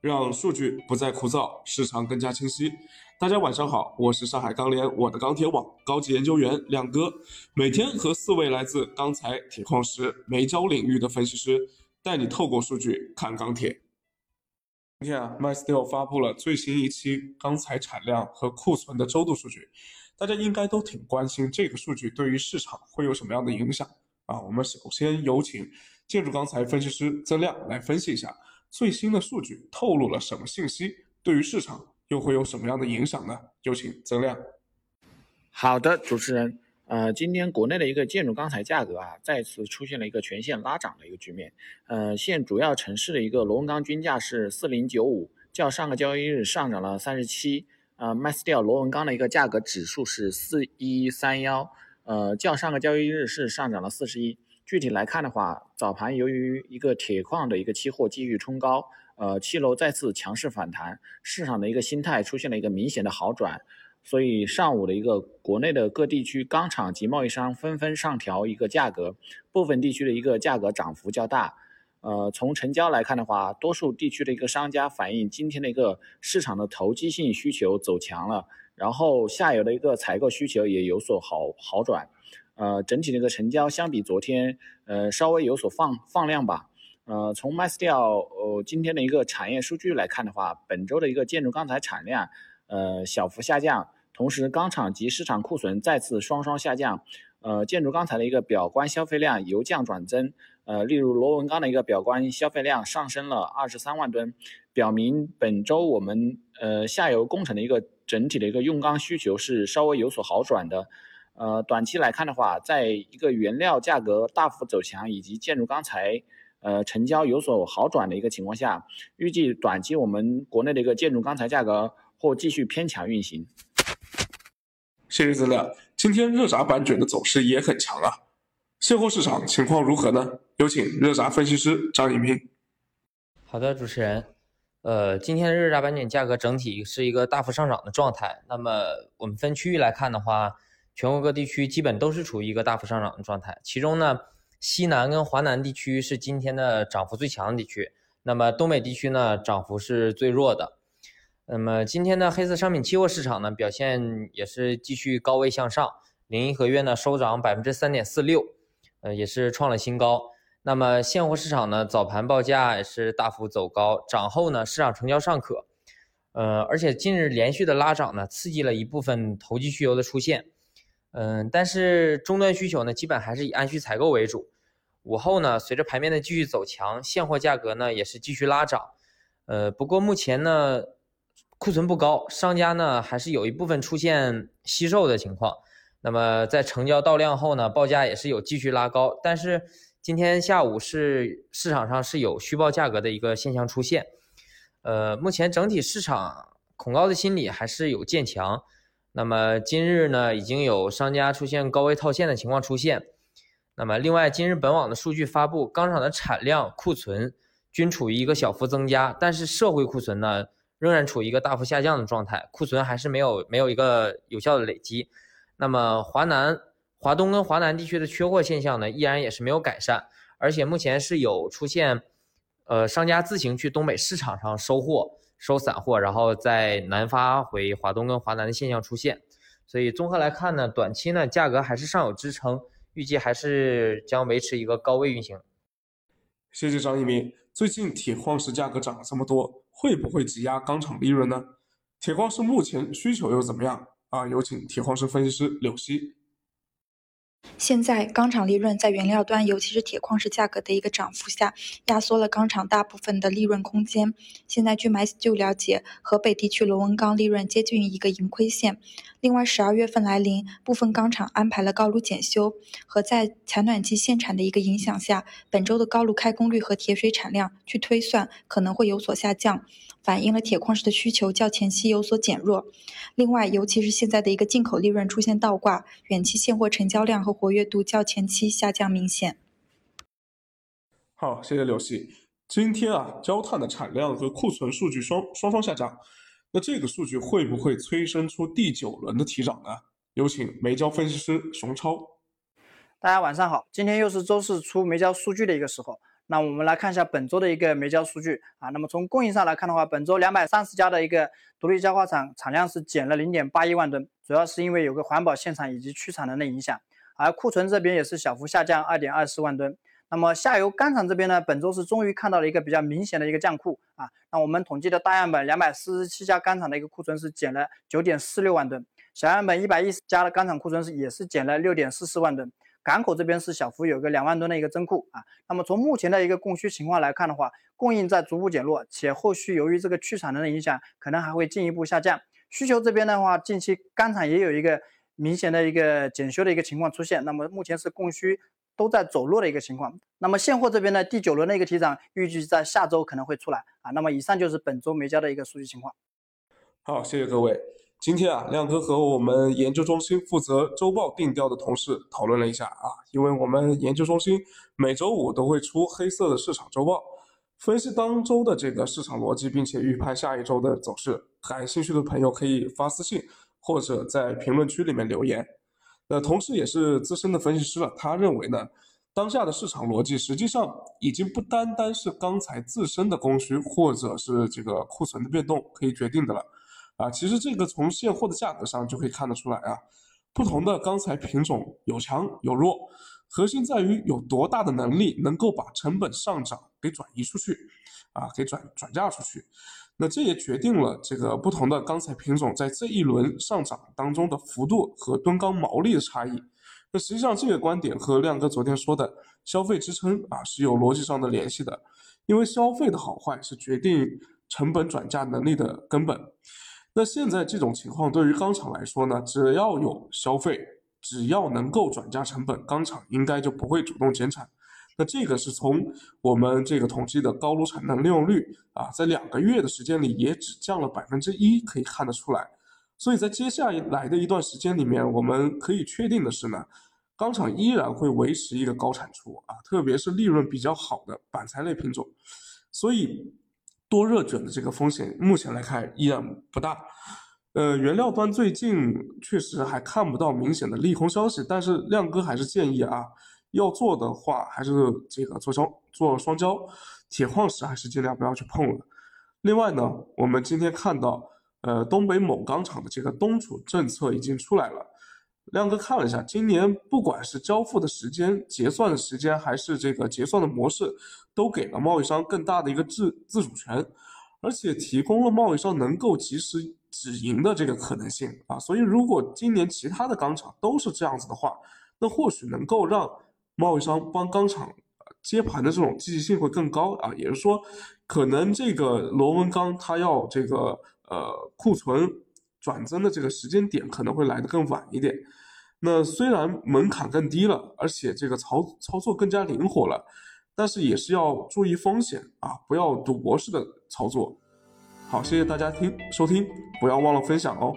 让数据不再枯燥，市场更加清晰。大家晚上好，我是上海钢联我的钢铁网高级研究员亮哥，每天和四位来自钢材、铁矿石、煤焦领域的分析师，带你透过数据看钢铁。今天啊，MySteel 发布了最新一期钢材产量和库存的周度数据，大家应该都挺关心这个数据对于市场会有什么样的影响啊？我们首先有请建筑钢材分析师曾亮来分析一下。最新的数据透露了什么信息？对于市场又会有什么样的影响呢？有请曾亮。好的，主持人，呃，今天国内的一个建筑钢材价格啊，再次出现了一个全线拉涨的一个局面。呃，现主要城市的一个螺纹钢均价是四零九五，较上个交易日上涨了三十七。呃，MySteel 螺纹钢的一个价格指数是四一三幺，呃，较上个交易日是上涨了四十一。具体来看的话，早盘由于一个铁矿的一个期货继续冲高，呃，七楼再次强势反弹，市场的一个心态出现了一个明显的好转，所以上午的一个国内的各地区钢厂及贸易商纷纷上调一个价格，部分地区的一个价格涨幅较大。呃，从成交来看的话，多数地区的一个商家反映今天的一个市场的投机性需求走强了，然后下游的一个采购需求也有所好好转。呃，整体的一个成交相比昨天，呃，稍微有所放放量吧。呃，从 MySteel 呃今天的一个产业数据来看的话，本周的一个建筑钢材产量，呃，小幅下降，同时钢厂及市场库存再次双双下降。呃，建筑钢材的一个表观消费量由降转增。呃，例如螺纹钢的一个表观消费量上升了二十三万吨，表明本周我们呃下游工程的一个整体的一个用钢需求是稍微有所好转的。呃，短期来看的话，在一个原料价格大幅走强以及建筑钢材呃成交有所好转的一个情况下，预计短期我们国内的一个建筑钢材价格或继续偏强运行。谢谢资料。今天热轧板卷的走势也很强啊，现货市场情况如何呢？有请热轧分析师张一鸣。好的，主持人。呃，今天的热轧板卷价格整体是一个大幅上涨的状态。那么我们分区域来看的话。全国各地区基本都是处于一个大幅上涨的状态，其中呢，西南跟华南地区是今天的涨幅最强的地区，那么东北地区呢，涨幅是最弱的。那么今天的黑色商品期货市场呢，表现也是继续高位向上，零一合约呢收涨百分之三点四六，呃，也是创了新高。那么现货市场呢，早盘报价也是大幅走高，涨后呢，市场成交尚可，呃，而且近日连续的拉涨呢，刺激了一部分投机需求的出现。嗯，但是终端需求呢，基本还是以按需采购为主。午后呢，随着盘面的继续走强，现货价格呢也是继续拉涨。呃，不过目前呢，库存不高，商家呢还是有一部分出现惜售的情况。那么在成交到量后呢，报价也是有继续拉高。但是今天下午是市场上是有虚报价格的一个现象出现。呃，目前整体市场恐高的心理还是有渐强。那么今日呢，已经有商家出现高位套现的情况出现。那么另外，今日本网的数据发布，钢厂的产量、库存均处于一个小幅增加，但是社会库存呢，仍然处于一个大幅下降的状态，库存还是没有没有一个有效的累积。那么华南、华东跟华南地区的缺货现象呢，依然也是没有改善，而且目前是有出现，呃，商家自行去东北市场上收货。收散货，然后再南发回华东跟华南的现象出现，所以综合来看呢，短期呢价格还是尚有支撑，预计还是将维持一个高位运行。谢谢张一鸣。最近铁矿石价格涨了这么多，会不会挤压钢厂利润呢？铁矿石目前需求又怎么样？啊，有请铁矿石分析师柳溪。现在钢厂利润在原料端，尤其是铁矿石价格的一个涨幅下，压缩了钢厂大部分的利润空间。现在据 m y s t u 了解，河北地区螺纹钢利润接近于一个盈亏线。另外，十二月份来临，部分钢厂安排了高炉检修，和在采暖季限产的一个影响下，本周的高炉开工率和铁水产量去推算可能会有所下降，反映了铁矿石的需求较前期有所减弱。另外，尤其是现在的一个进口利润出现倒挂，远期现货成交量和活跃度较前期下降明显。好，谢谢柳溪。今天啊，焦炭的产量和库存数据双双双下降。那这个数据会不会催生出第九轮的提涨呢？有请煤焦分析师熊超。大家晚上好，今天又是周四出煤焦数据的一个时候。那我们来看一下本周的一个煤焦数据啊。那么从供应上来看的话，本周两百三十家的一个独立焦化厂产量是减了零点八一万吨，主要是因为有个环保限产以及去产能的影响。而库存这边也是小幅下降二点二四万吨。那么下游钢厂这边呢，本周是终于看到了一个比较明显的一个降库啊。那我们统计的大样本两百四十七家钢厂的一个库存是减了九点四六万吨，小样本一百一十家的钢厂库存是也是减了六点四四万吨。港口这边是小幅有个两万吨的一个增库啊。那么从目前的一个供需情况来看的话，供应在逐步减弱，且后续由于这个去产能的影响，可能还会进一步下降。需求这边的话，近期钢厂也有一个明显的一个检修的一个情况出现。那么目前是供需。都在走弱的一个情况。那么现货这边呢，第九轮的一个提涨预计在下周可能会出来啊。那么以上就是本周煤焦的一个数据情况。好，谢谢各位。今天啊，亮哥和我们研究中心负责周报定调的同事讨论了一下啊，因为我们研究中心每周五都会出黑色的市场周报，分析当周的这个市场逻辑，并且预判下一周的走势。感兴趣的朋友可以发私信或者在评论区里面留言。那同时也是资深的分析师了，他认为呢，当下的市场逻辑实际上已经不单单是钢材自身的供需或者是这个库存的变动可以决定的了，啊，其实这个从现货的价格上就可以看得出来啊，不同的钢材品种有强有弱，核心在于有多大的能力能够把成本上涨给转移出去，啊，给转转嫁出去。那这也决定了这个不同的钢材品种在这一轮上涨当中的幅度和吨钢毛利的差异。那实际上这个观点和亮哥昨天说的消费支撑啊是有逻辑上的联系的，因为消费的好坏是决定成本转嫁能力的根本。那现在这种情况对于钢厂来说呢，只要有消费，只要能够转嫁成本，钢厂应该就不会主动减产。那这个是从我们这个统计的高炉产能利用率啊，在两个月的时间里也只降了百分之一，可以看得出来。所以在接下来的一段时间里面，我们可以确定的是呢，钢厂依然会维持一个高产出啊，特别是利润比较好的板材类品种。所以多热卷的这个风险目前来看依然不大。呃，原料端最近确实还看不到明显的利空消息，但是亮哥还是建议啊。要做的话，还是这个做双做双焦，铁矿石还是尽量不要去碰了。另外呢，我们今天看到，呃，东北某钢厂的这个冬储政策已经出来了。亮哥看了一下，今年不管是交付的时间、结算的时间，还是这个结算的模式，都给了贸易商更大的一个自自主权，而且提供了贸易商能够及时止盈的这个可能性啊。所以，如果今年其他的钢厂都是这样子的话，那或许能够让贸易商帮钢厂接盘的这种积极性会更高啊，也就是说，可能这个螺纹钢它要这个呃库存转增的这个时间点可能会来得更晚一点。那虽然门槛更低了，而且这个操操作更加灵活了，但是也是要注意风险啊，不要赌博式的操作。好，谢谢大家听收听，不要忘了分享哦。